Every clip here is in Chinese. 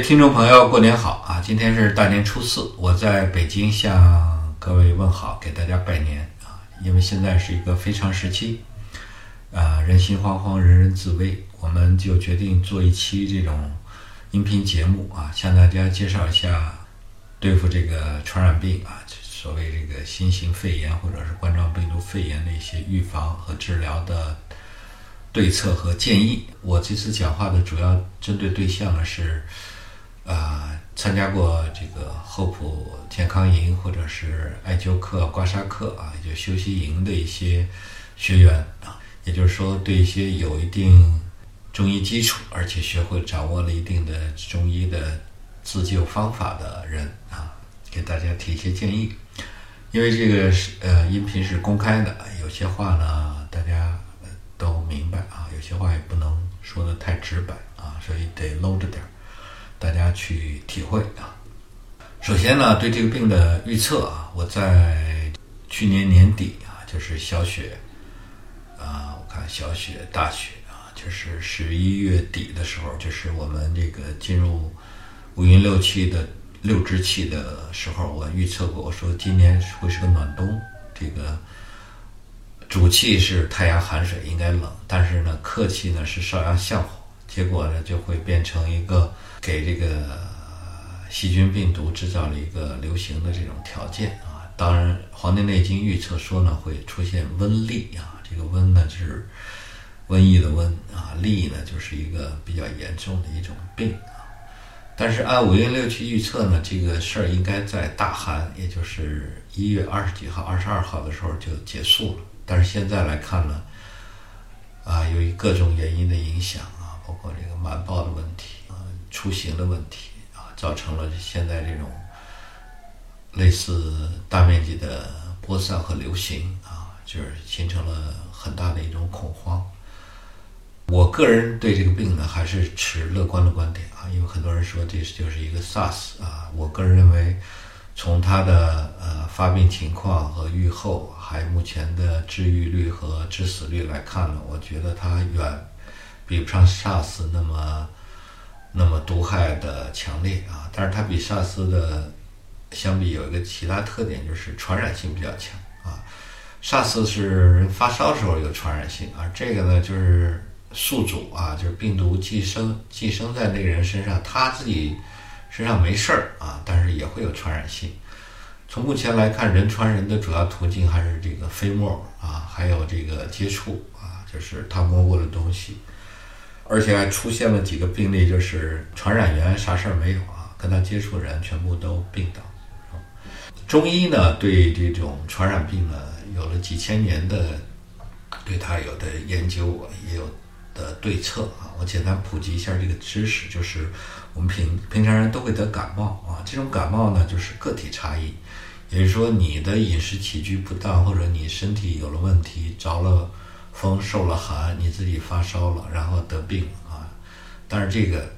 听众朋友，过年好啊！今天是大年初四，我在北京向各位问好，给大家拜年啊！因为现在是一个非常时期，啊，人心惶惶，人人自危，我们就决定做一期这种音频节目啊，向大家介绍一下对付这个传染病啊，所谓这个新型肺炎或者是冠状病毒肺炎的一些预防和治疗的。对策和建议。我这次讲话的主要针对对象呢是，啊，参加过这个厚普健康营或者是艾灸课、刮痧课啊，也就休息营的一些学员啊，也就是说，对一些有一定中医基础，而且学会掌握了一定的中医的自救方法的人啊，给大家提一些建议。因为这个是呃音频是公开的，有些话呢，大家。都明白啊，有些话也不能说的太直白啊，所以得搂着点儿，大家去体会啊。首先呢，对这个病的预测啊，我在去年年底啊，就是小雪啊，我看小雪、大雪啊，就是十一月底的时候，就是我们这个进入五运六气的六支气的时候，我预测过，我说今年会是个暖冬，这个。主气是太阳寒水，应该冷，但是呢，客气呢是少阳向火，结果呢就会变成一个给这个细菌病毒制造了一个流行的这种条件啊。当然，《黄帝内经》预测说呢会出现瘟痢啊，这个瘟呢是瘟疫的瘟啊，痢呢就是一个比较严重的一种病啊。但是按五运六气预测呢，这个事儿应该在大寒，也就是一月二十几号、二十二号的时候就结束了。但是现在来看呢，啊，由于各种原因的影响啊，包括这个瞒报的问题、出行的问题啊，造成了现在这种类似大面积的播散和流行啊，就是形成了很大的一种恐慌。我个人对这个病呢，还是持乐观的观点啊，因为很多人说这就是一个 SARS 啊，我个人认为。从它的呃发病情况和预后，还目前的治愈率和致死率来看呢，我觉得它远比不上 SARS 那么那么毒害的强烈啊。但是它比 SARS 的相比有一个其他特点，就是传染性比较强啊。SARS 是人发烧时候有传染性，而这个呢就是宿主啊，就是病毒寄生寄生在那个人身上，他自己。身上没事儿啊，但是也会有传染性。从目前来看，人传人的主要途径还是这个飞沫啊，还有这个接触啊，就是他摸过的东西。而且还出现了几个病例，就是传染源啥事儿没有啊，跟他接触人全部都病倒。中医呢，对这种传染病呢，有了几千年的对它有的研究，也有的对策啊。我简单普及一下这个知识，就是。我们平平常人都会得感冒啊，这种感冒呢就是个体差异，也就是说你的饮食起居不当，或者你身体有了问题，着了风受了寒，你自己发烧了，然后得病啊，但是这个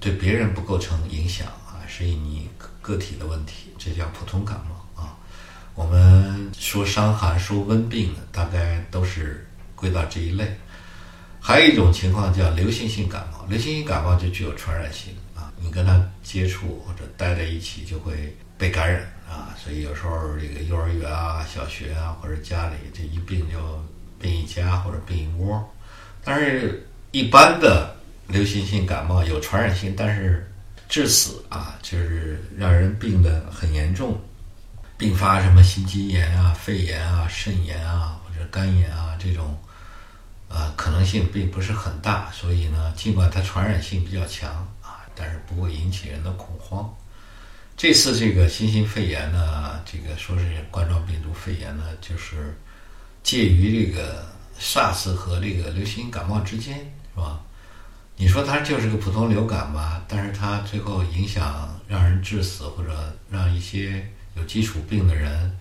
对别人不构成影响啊，是你个体的问题，这叫普通感冒啊。我们说伤寒说温病大概都是归到这一类。还有一种情况叫流行性感冒，流行性感冒就具有传染性啊。你跟他接触或者待在一起就会被感染啊，所以有时候这个幼儿园啊、小学啊或者家里这一病就病一家或者病一窝。但是，一般的流行性感冒有传染性，但是致死啊，就是让人病得很严重，并发什么心肌炎啊、肺炎啊、肾炎啊或者肝炎啊这种，呃，可能性并不是很大。所以呢，尽管它传染性比较强啊。但是不会引起人的恐慌。这次这个新型肺炎呢，这个说是冠状病毒肺炎呢，就是介于这个 SARS 和这个流行性感冒之间，是吧？你说它就是个普通流感吧，但是它最后影响让人致死，或者让一些有基础病的人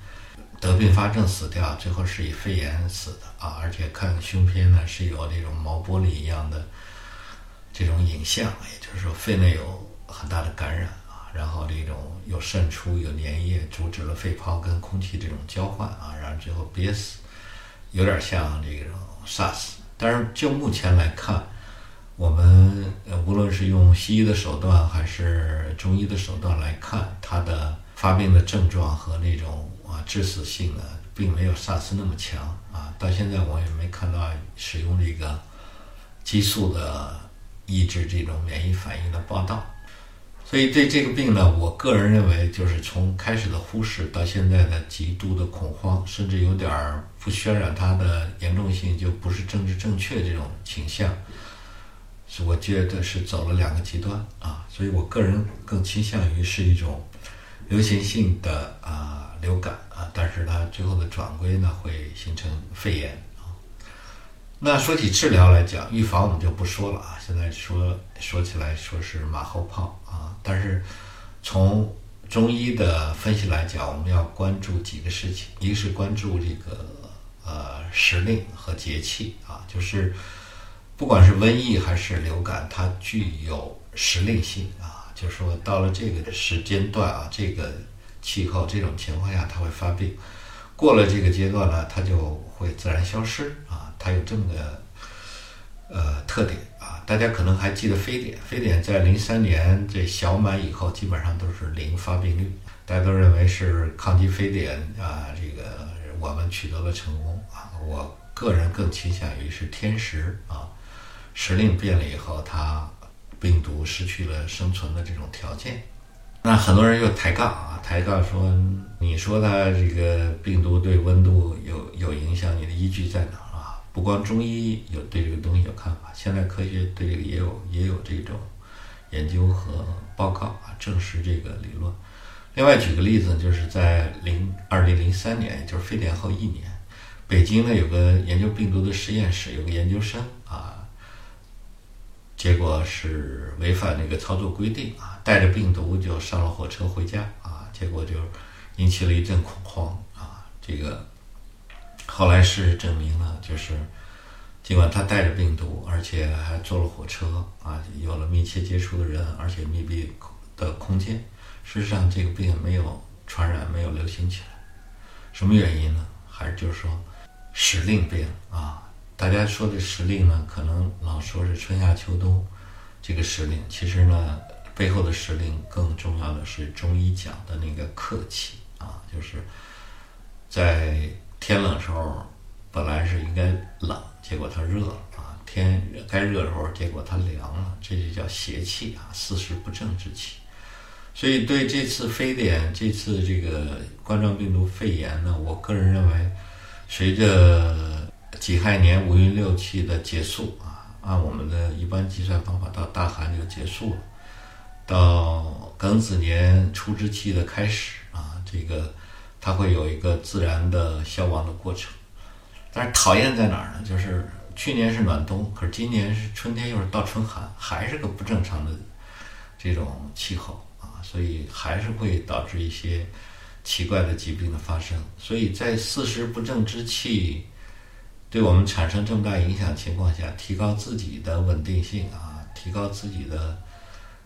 得并发症死掉，最后是以肺炎死的啊！而且看胸片呢，是有那种毛玻璃一样的。这种影像，也就是说肺内有很大的感染啊，然后这种有渗出、有粘液，阻止了肺泡跟空气这种交换啊，然后最后憋死，有点像这种 SARS。但是就目前来看，我们呃无论是用西医的手段还是中医的手段来看，它的发病的症状和那种啊致死性呢，并没有 SARS 那么强啊。到现在我也没看到使用这个激素的抑制这种免疫反应的报道。所以对这个病呢，我个人认为，就是从开始的忽视到现在的极度的恐慌，甚至有点儿不渲染它的严重性，就不是政治正确这种倾向。是我觉得是走了两个极端啊，所以我个人更倾向于是一种流行性的啊流感啊，但是它最后的转归呢会形成肺炎。那说起治疗来讲，预防我们就不说了啊，现在说说起来说是马后炮啊，但是从中医的分析来讲，我们要关注几个事情，一个是关注这个呃时令和节气啊，就是。不管是瘟疫还是流感，它具有时令性啊，就是说到了这个时间段啊，这个气候这种情况下，它会发病。过了这个阶段呢，它就会自然消失。它有这么个呃特点啊。大家可能还记得非典，非典在零三年这小满以后，基本上都是零发病率，大家都认为是抗击非典啊，这个我们取得了成功啊。我个人更倾向于是天时啊。时令变了以后，它病毒失去了生存的这种条件。那很多人又抬杠啊，抬杠说：“你说它这个病毒对温度有有影响，你的依据在哪？”不光中医有对这个东西有看法，现代科学对这个也有也有这种研究和报告啊，证实这个理论。另外举个例子，就是在零二零零三年，就是非典后一年，北京呢有个研究病毒的实验室，有个研究生啊。结果是违反那个操作规定啊，带着病毒就上了火车回家啊，结果就引起了一阵恐慌啊。这个后来事实证明了，就是尽管他带着病毒，而且还坐了火车啊，有了密切接触的人，而且密闭的空间，事实上这个病没有传染，没有流行起来。什么原因呢？还是就是说时令变啊。大家说的时令呢，可能老说是春夏秋冬这个时令，其实呢，背后的时令更重要的是中医讲的那个客气啊，就是在天冷时候本来是应该冷，结果它热了啊；天该热的时候，结果它凉了，这就叫邪气啊，四时不正之气。所以对这次非典，这次这个冠状病毒肺炎呢，我个人认为，随着己亥年五运六气的结束啊，按我们的一般计算方法，到大寒就结束了，到庚子年初之气的开始啊，这个它会有一个自然的消亡的过程。但是讨厌在哪儿呢？就是去年是暖冬，可是今年是春天又是倒春寒，还是个不正常的这种气候啊，所以还是会导致一些奇怪的疾病的发生。所以在四时不正之气。对我们产生这么大影响情况下，提高自己的稳定性啊，提高自己的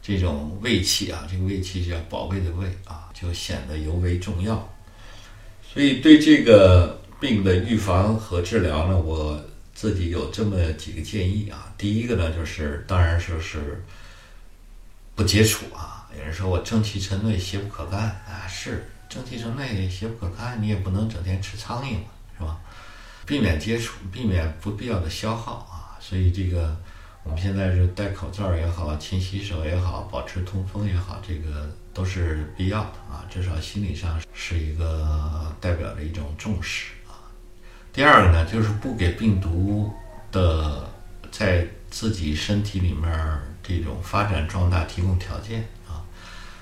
这种胃气啊，这个胃气叫宝贝的胃啊，就显得尤为重要。所以对这个病的预防和治疗呢，我自己有这么几个建议啊。第一个呢，就是当然说是不接触啊。有人说我正气沉内，邪不可干啊，是正气沉内，邪不可干，你也不能整天吃苍蝇嘛，是吧？避免接触，避免不必要的消耗啊！所以这个我们现在是戴口罩也好，勤洗手也好，保持通风也好，这个都是必要的啊！至少心理上是一个代表着一种重视啊。第二个呢，就是不给病毒的在自己身体里面这种发展壮大提供条件啊。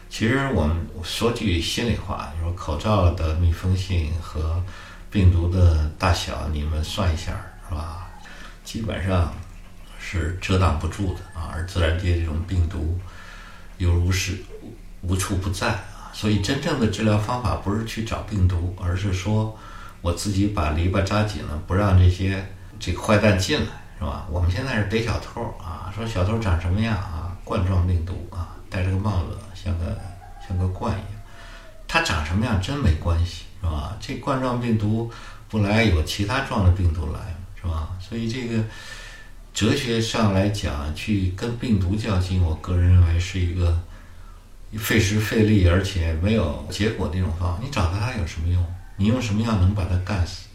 其实我们说句心里话，你说口罩的密封性和病毒的大小，你们算一下，是吧？基本上是遮挡不住的啊。而自然界这种病毒犹如是无处不在啊。所以，真正的治疗方法不是去找病毒，而是说我自己把篱笆扎紧了，不让这些这个坏蛋进来，是吧？我们现在是逮小偷啊，说小偷长什么样啊？冠状病毒啊，戴着个帽子，像个像个冠一样。它长什么样真没关系。是吧？这冠状病毒不来，有其他状的病毒来，是吧？所以这个哲学上来讲，去跟病毒较劲，我个人认为是一个费时费力而且没有结果的一种方法。你找它有什么用？你用什么药能把它干死，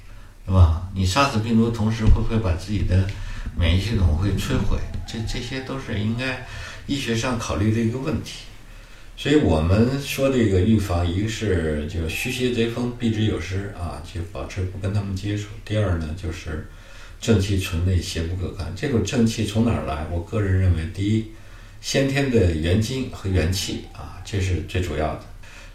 是吧？你杀死病毒的同时，会不会把自己的免疫系统会摧毁？这这些都是应该医学上考虑的一个问题。所以我们说这个预防，一个是就虚邪贼风避之有失啊，就保持不跟他们接触；第二呢，就是正气存内，邪不可干。这种正气从哪儿来？我个人认为，第一，先天的元精和元气啊，这是最主要的。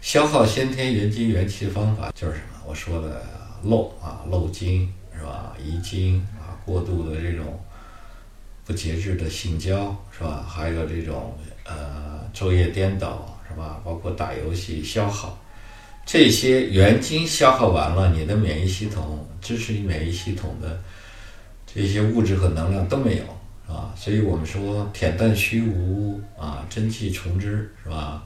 消耗先天元精元气的方法就是什么？我说的漏啊，漏精是吧？遗精啊，过度的这种不节制的性交是吧？还有这种呃昼夜颠倒。是吧？包括打游戏消耗，这些元精消耗完了，你的免疫系统支持你免疫系统的这些物质和能量都没有，啊？所以我们说恬淡虚无啊，真气从之，是吧？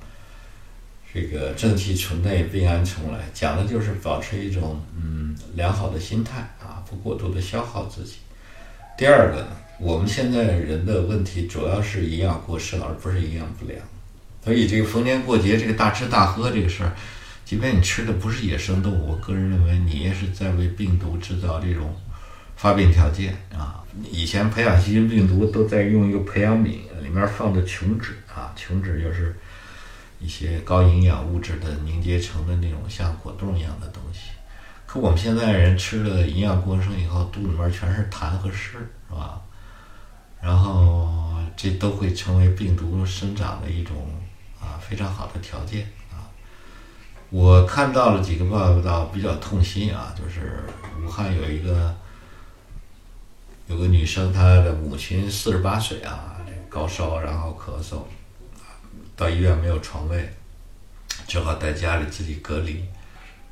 这个正气存内，病安从来，讲的就是保持一种嗯良好的心态啊，不过度的消耗自己。第二个呢，我们现在人的问题主要是营养过剩，而不是营养不良。所以这个逢年过节，这个大吃大喝这个事儿，即便你吃的不是野生动物，我个人认为你也是在为病毒制造这种发病条件啊。以前培养细菌病毒都在用一个培养皿，里面放的琼脂啊，琼脂就是一些高营养物质的凝结成的那种像果冻一样的东西。可我们现在人吃了营养过剩以后，肚里面全是痰和湿，是吧？然后这都会成为病毒生长的一种啊。非常好的条件啊！我看到了几个报道，比较痛心啊，就是武汉有一个有个女生，她的母亲四十八岁啊，高烧，然后咳嗽，到医院没有床位，只好在家里自己隔离，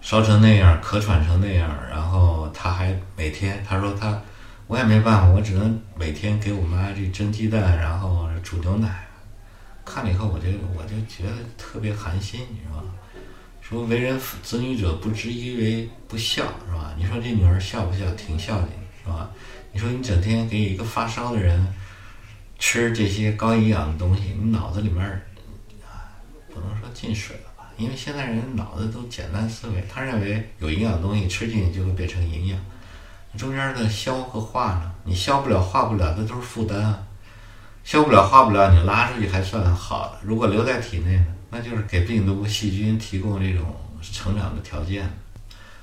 烧成那样，咳喘成那样，然后她还每天，她说她，我也没办法，我只能每天给我妈这蒸鸡蛋，然后煮牛奶。看了以后，我就我就觉得特别寒心，你知道吧？说为人子女者不知一为不孝，是吧？你说这女儿孝不孝？挺孝敬，是吧？你说你整天给一个发烧的人吃这些高营养的东西，你脑子里面啊，不能说进水了吧？因为现在人脑子都简单思维，他认为有营养的东西吃进去就会变成营养，中间的消和化呢？你消不了、化不了，那都是负担啊。消不了、化不了，你拉出去还算好的。如果留在体内呢，那就是给病毒、细菌提供这种成长的条件。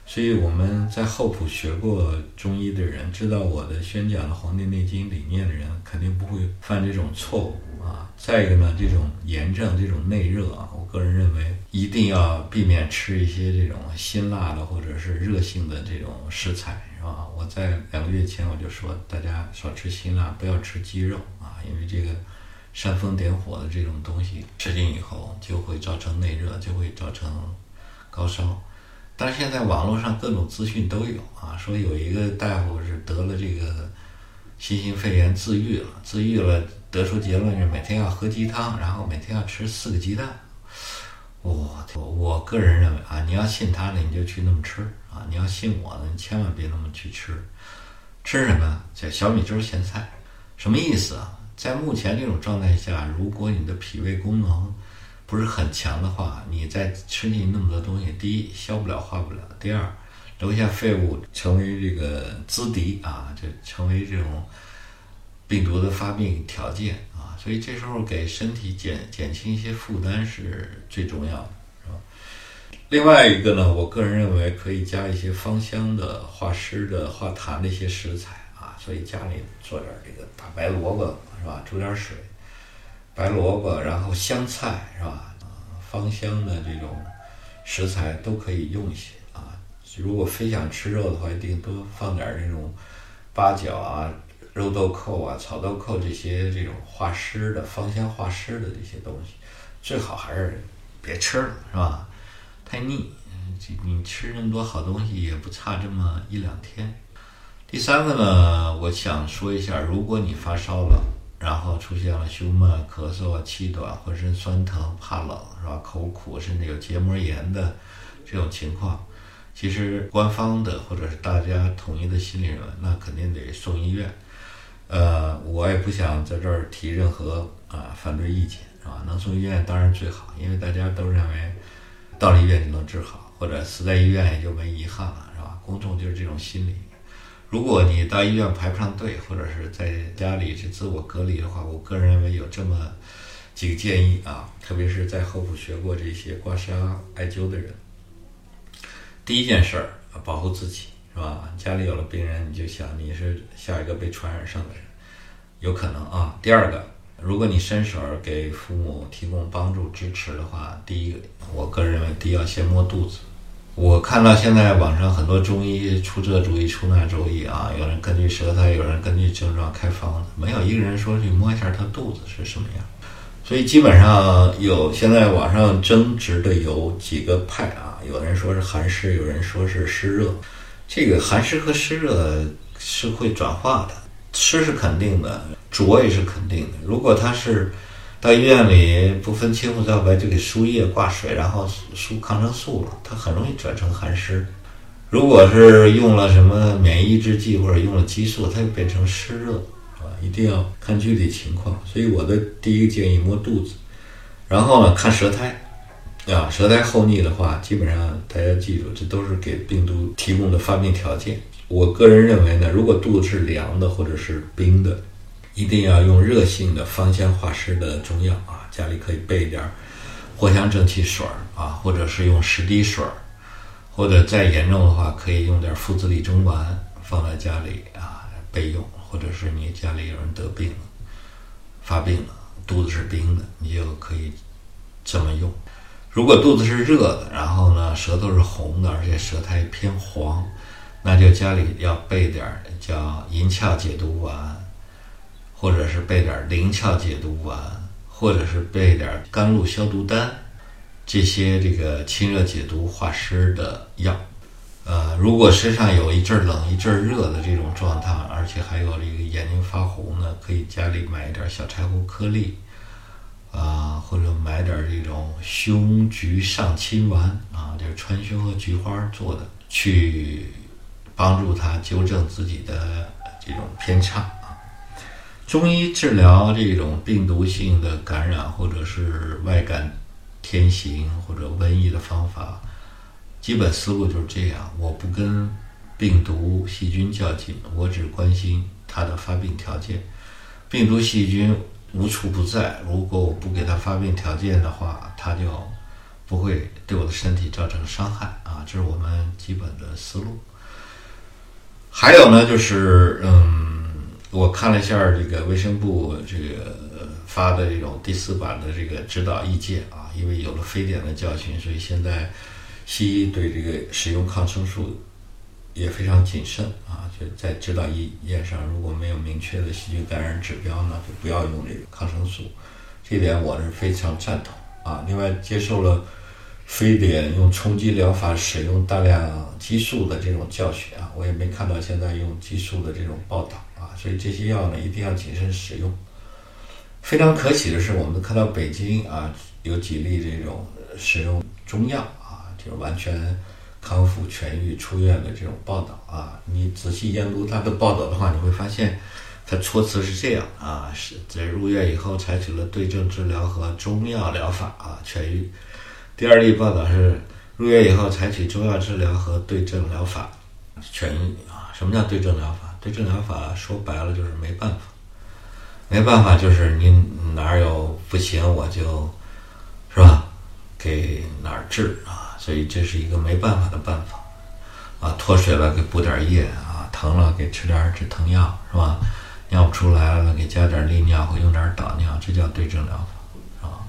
所以我们在厚朴学过中医的人，知道我的宣讲的《黄帝内经》理念的人，肯定不会犯这种错误啊。再一个呢，这种炎症、这种内热啊，我个人认为一定要避免吃一些这种辛辣的或者是热性的这种食材，是吧？我在两个月前我就说，大家少吃辛辣，不要吃鸡肉啊。因为这个煽风点火的这种东西吃进以后，就会造成内热，就会造成高烧。但是现在网络上各种资讯都有啊，说有一个大夫是得了这个新型肺炎自愈了，自愈了得出结论是每天要喝鸡汤，然后每天要吃四个鸡蛋。我我个人认为啊，你要信他的你就去那么吃啊，你要信我的你千万别那么去吃。吃什么？叫小米粥咸菜，什么意思啊？在目前这种状态下，如果你的脾胃功能不是很强的话，你再吃进那么多东西，第一消不了化不了，第二留下废物成为这个资敌啊，就成为这种病毒的发病条件啊，所以这时候给身体减减轻一些负担是最重要的，是吧？另外一个呢，我个人认为可以加一些芳香的、化湿的、化痰的一些食材啊，所以家里做点这个大白萝卜。是吧？煮点水，白萝卜，然后香菜，是吧？芳香的这种食材都可以用一些啊。如果非想吃肉的话，一定多放点这种八角啊、肉豆蔻啊、草豆蔻这些这种化湿的、芳香化湿的这些东西。最好还是别吃了，是吧？太腻。你吃那么多好东西，也不差这么一两天。第三个呢，我想说一下，如果你发烧了。然后出现了胸闷、咳嗽、气短、浑身酸疼、怕冷，是吧？口苦，甚至有结膜炎的这种情况，其实官方的或者是大家统一的心理认为，那肯定得送医院。呃，我也不想在这儿提任何啊反对意见，是吧？能送医院当然最好，因为大家都认为到了医院就能治好，或者死在医院也就没遗憾了，是吧？公众就是这种心理。如果你到医院排不上队，或者是在家里去自我隔离的话，我个人认为有这么几个建议啊，特别是在后补学过这些刮痧、艾灸的人。第一件事儿，保护自己。是吧？家里有了病人，你就想你是下一个被传染上的人，有可能啊。第二个，如果你伸手给父母提供帮助支持的话，第一个，我个人认为，第一要先摸肚子。我看到现在网上很多中医出这主意出那主意啊，有人根据舌苔，有人根据症状开方子，没有一个人说去摸一下他肚子是什么样。所以基本上有现在网上争执的有几个派啊，有人说是寒湿，有人说是湿热。这个寒湿和湿热是会转化的，湿是肯定的，浊也是肯定的。如果他是到医院里不分青红皂白就给输液挂水，然后输抗生素了，它很容易转成寒湿。如果是用了什么免疫抑制剂或者用了激素，它就变成湿热，啊？一定要看具体情况。所以我的第一个建议摸肚子，然后呢看舌苔。啊，舌苔厚腻的话，基本上大家记住，这都是给病毒提供的发病条件。我个人认为呢，如果肚子是凉的或者是冰的，一定要用热性的芳香化湿的中药啊，家里可以备一点藿香正气水儿啊，或者是用十滴水儿，或者再严重的话，可以用点附子理中丸放在家里啊备用，或者是你家里有人得病、发病了，肚子是冰的，你就可以这么用。如果肚子是热的，然后呢，舌头是红的，而且舌苔偏黄，那就家里要备点叫银翘解毒丸，或者是备点灵窍解毒丸，或者是备点甘露消毒丹，这些这个清热解毒化湿的药。呃，如果身上有一阵冷一阵热的这种状态，而且还有这个眼睛发红呢，可以家里买一点小柴胡颗粒。啊，或者买点这种胸菊上清丸啊，就是川芎和菊花做的，去帮助他纠正自己的这种偏差。中医治疗这种病毒性的感染，或者是外感天行或者瘟疫的方法，基本思路就是这样：我不跟病毒细菌较劲，我只关心它的发病条件，病毒细菌。无处不在。如果我不给它发病条件的话，它就不会对我的身体造成伤害啊！这是我们基本的思路。还有呢，就是嗯，我看了一下这个卫生部这个发的这种第四版的这个指导意见啊，因为有了非典的教训，所以现在西医对这个使用抗生素。也非常谨慎啊，就在指导意见上，如果没有明确的细菌感染指标呢，就不要用这个抗生素。这点我是非常赞同啊。另外，接受了非典用冲击疗法使用大量激素的这种教训啊，我也没看到现在用激素的这种报道啊。所以这些药呢，一定要谨慎使用。非常可喜的是，我们看到北京啊有几例这种使用中药啊，就是完全。康复痊愈出院的这种报道啊，你仔细研读他的报道的话，你会发现，他措辞是这样啊：是在入院以后采取了对症治疗和中药疗法啊痊愈。第二例报道是入院以后采取中药治疗和对症疗法痊愈啊。什么叫对症疗法？对症疗法说白了就是没办法，没办法就是你哪儿有不行，我就是吧，给哪儿治啊。所以这是一个没办法的办法，啊，脱水了给补点液啊，疼了给吃点止疼药，是吧？尿不出来了给加点利尿或用点导尿，这叫对症疗法，啊，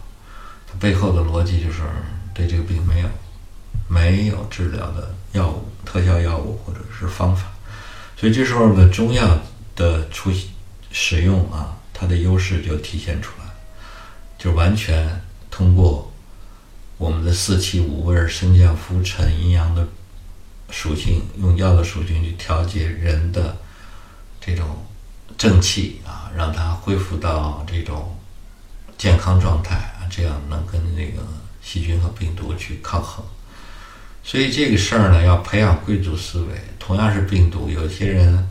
它背后的逻辑就是对这个病没有没有治疗的药物、特效药物或者是方法，所以这时候呢，中药的出使用啊，它的优势就体现出来，就完全通过。我们的四气五味升降浮沉阴阳的属性，用药的属性去调节人的这种正气啊，让它恢复到这种健康状态啊，这样能跟那个细菌和病毒去抗衡。所以这个事儿呢，要培养贵族思维。同样是病毒，有些人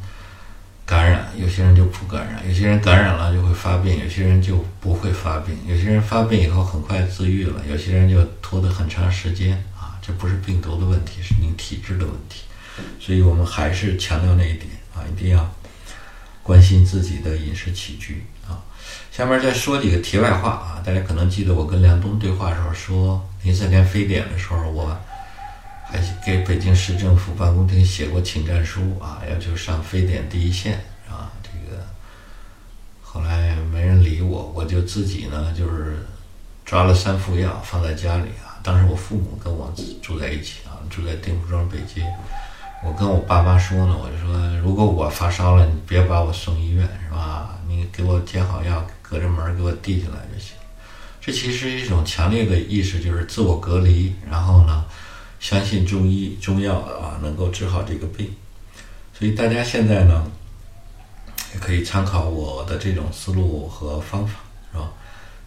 感染，有些人就不感染，有些人感染了就会发病，有些人就不会发病，有些人发病以后很快自愈了，有些人就拖得很长时间啊，这不是病毒的问题，是您体质的问题。所以我们还是强调那一点啊，一定要关心自己的饮食起居啊。下面再说几个题外话啊，大家可能记得我跟梁冬对话的时候说，零三年非典的时候，我还给北京市政府办公厅写过请战书啊，要求上非典第一线啊。这个后来没人理我，我就自己呢就是抓了三副药放在家里啊。当时我父母跟我住在一起啊，住在丁福庄北街。我跟我爸妈说呢，我就说，如果我发烧了，你别把我送医院，是吧？你给我煎好药，隔着门给我递进来就行。这其实一种强烈的意识，就是自我隔离，然后呢，相信中医中药啊能够治好这个病。所以大家现在呢，也可以参考我的这种思路和方法，是吧？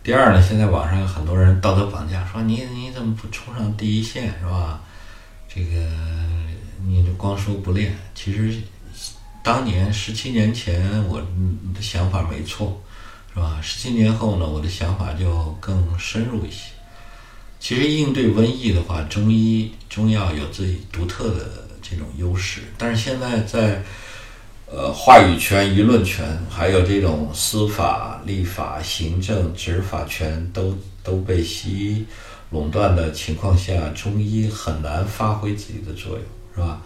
第二呢，现在网上有很多人道德绑架，说你你怎么不冲上第一线，是吧？这个。你就光说不练，其实当年十七年前我的想法没错，是吧？十七年后呢，我的想法就更深入一些。其实应对瘟疫的话，中医中药有自己独特的这种优势，但是现在在呃话语权、舆论权，还有这种司法、立法、行政、执法权都都被西医垄断的情况下，中医很难发挥自己的作用。是吧？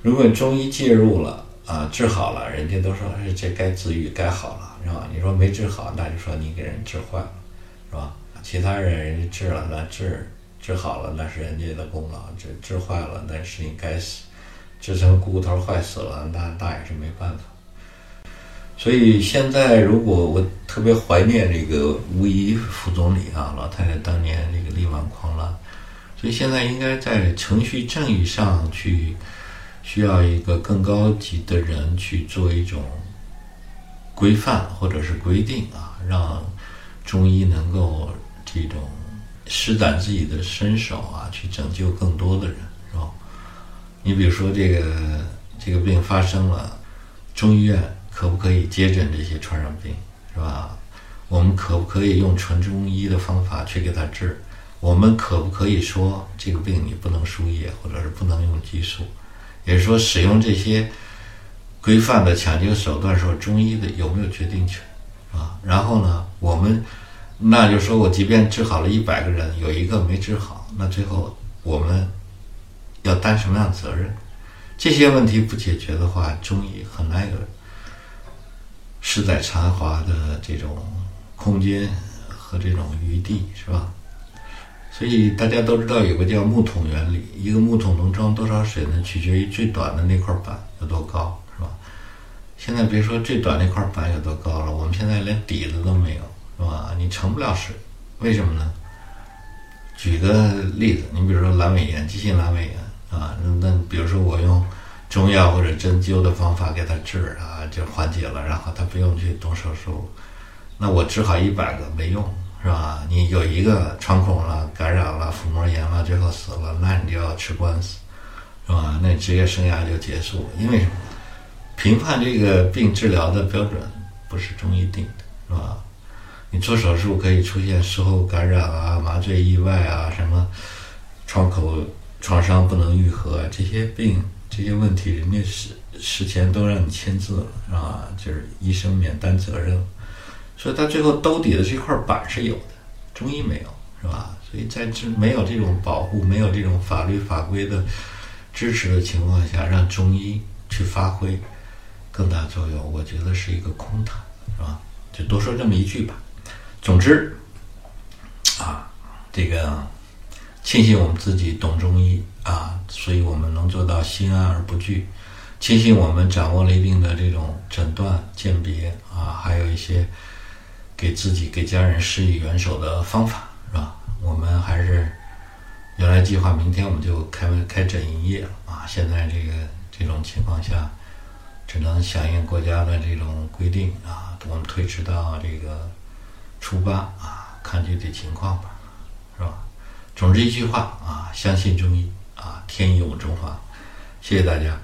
如果中医介入了啊，治好了，人家都说这该自愈，该好了，是吧？你说没治好，那就说你给人治坏了，是吧？其他人人家治了，那治治好了，那是人家的功劳；治治坏了，那是你该死，治成骨头坏死了，那那也是没办法。所以现在，如果我特别怀念这个吴仪副总理啊，老太太当年这个力挽狂澜。所以现在应该在程序正义上去，需要一个更高级的人去做一种规范或者是规定啊，让中医能够这种施展自己的身手啊，去拯救更多的人，是吧？你比如说这个这个病发生了，中医院可不可以接诊这些传染病，是吧？我们可不可以用纯中医的方法去给他治？我们可不可以说这个病你不能输液，或者是不能用激素？也就是说，使用这些规范的抢救手段时候，中医的有没有决定权啊？然后呢，我们那就说我即便治好了一百个人，有一个没治好，那最后我们要担什么样的责任？这些问题不解决的话，中医很难有施展才华的这种空间和这种余地，是吧？所以大家都知道有个叫木桶原理，一个木桶能装多少水呢？取决于最短的那块板有多高，是吧？现在别说最短那块板有多高了，我们现在连底子都没有，是吧？你盛不了水，为什么呢？举个例子，你比如说阑尾炎，急性阑尾炎啊，那比如说我用中药或者针灸的方法给他治啊，就缓解了，然后他不用去动手术，那我治好一百个没用。是吧？你有一个穿孔了、感染了、腹膜炎了，最后死了，那你就要吃官司，是吧？那职业生涯就结束。因为什么？评判这个病治疗的标准不是中医定的，是吧？你做手术可以出现术后感染啊、麻醉意外啊、什么创口创伤不能愈合这些病、这些问题，人家事事前都让你签字了，是吧？就是医生免担责任。所以，他最后兜底的这块板是有的，中医没有，是吧？所以在这没有这种保护、没有这种法律法规的支持的情况下，让中医去发挥更大作用，我觉得是一个空谈，是吧？就多说这么一句吧。总之，啊，这个庆幸我们自己懂中医啊，所以我们能做到心安而不惧。庆幸我们掌握了一定的这种诊断鉴别啊，还有一些。给自己、给家人施以援手的方法是吧？我们还是原来计划明天我们就开开诊营业啊！现在这个这种情况下，只能响应国家的这种规定啊，我们推迟到这个初八啊，看具体情况吧，是吧？总之一句话啊，相信中医啊，天佑中华，谢谢大家。